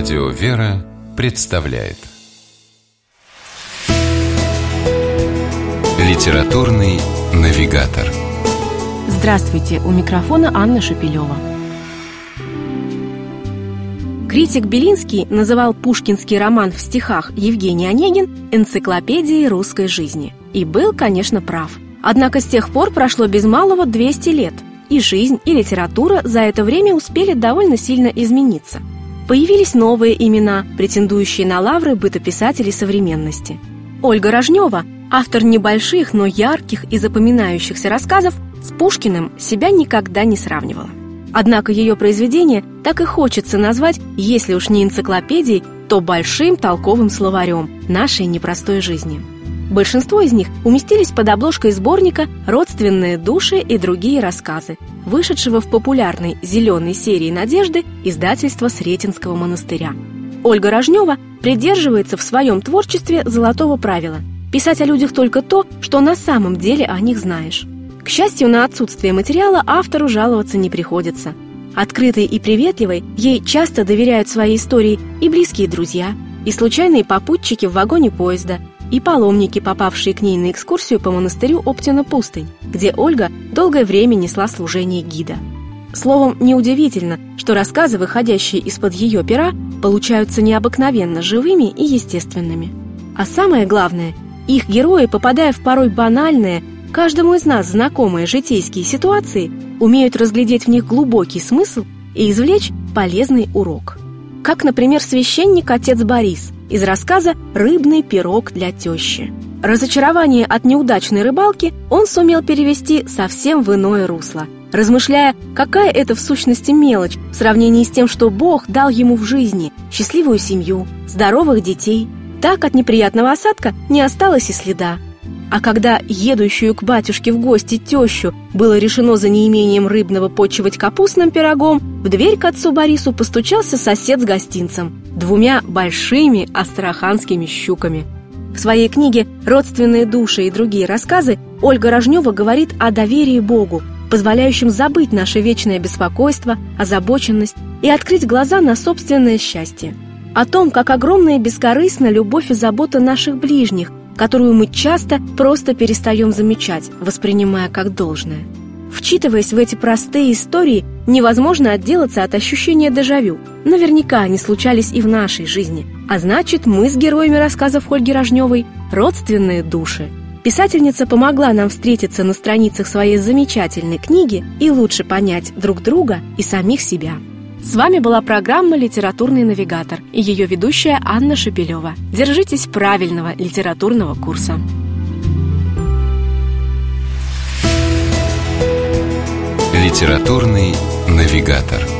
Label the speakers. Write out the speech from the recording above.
Speaker 1: Радио «Вера» представляет Литературный навигатор
Speaker 2: Здравствуйте! У микрофона Анна Шапилева. Критик Белинский называл пушкинский роман в стихах Евгений Онегин энциклопедией русской жизни. И был, конечно, прав. Однако с тех пор прошло без малого 200 лет, и жизнь, и литература за это время успели довольно сильно измениться. Появились новые имена, претендующие на лавры бытописателей современности. Ольга Рожнева, автор небольших, но ярких и запоминающихся рассказов, с Пушкиным себя никогда не сравнивала. Однако ее произведение так и хочется назвать, если уж не энциклопедией, то большим толковым словарем нашей непростой жизни. Большинство из них уместились под обложкой сборника «Родственные души и другие рассказы», вышедшего в популярной «Зеленой» серии «Надежды» издательства Сретенского монастыря. Ольга Рожнева придерживается в своем творчестве золотого правила – писать о людях только то, что на самом деле о них знаешь. К счастью, на отсутствие материала автору жаловаться не приходится. Открытой и приветливой ей часто доверяют свои истории и близкие друзья, и случайные попутчики в вагоне поезда, и паломники, попавшие к ней на экскурсию по монастырю Оптина-Пустынь, где Ольга долгое время несла служение гида. Словом, неудивительно, что рассказы, выходящие из-под ее пера, получаются необыкновенно живыми и естественными. А самое главное, их герои, попадая в порой банальные, Каждому из нас знакомые житейские ситуации умеют разглядеть в них глубокий смысл и извлечь полезный урок. Как, например, священник отец Борис из рассказа «Рыбный пирог для тещи». Разочарование от неудачной рыбалки он сумел перевести совсем в иное русло, размышляя, какая это в сущности мелочь в сравнении с тем, что Бог дал ему в жизни счастливую семью, здоровых детей. Так от неприятного осадка не осталось и следа. А когда едущую к батюшке в гости тещу было решено за неимением рыбного почивать капустным пирогом, в дверь к отцу Борису постучался сосед с гостинцем, двумя большими астраханскими щуками. В своей книге «Родственные души и другие рассказы» Ольга Рожнева говорит о доверии Богу, позволяющем забыть наше вечное беспокойство, озабоченность и открыть глаза на собственное счастье. О том, как огромная и бескорыстна любовь и забота наших ближних, которую мы часто просто перестаем замечать, воспринимая как должное. Вчитываясь в эти простые истории, невозможно отделаться от ощущения дежавю. Наверняка они случались и в нашей жизни. А значит, мы с героями рассказов Ольги Рожневой – родственные души. Писательница помогла нам встретиться на страницах своей замечательной книги и лучше понять друг друга и самих себя. С вами была программа «Литературный навигатор» и ее ведущая Анна Шепелева. Держитесь правильного литературного курса.
Speaker 1: Литературный навигатор.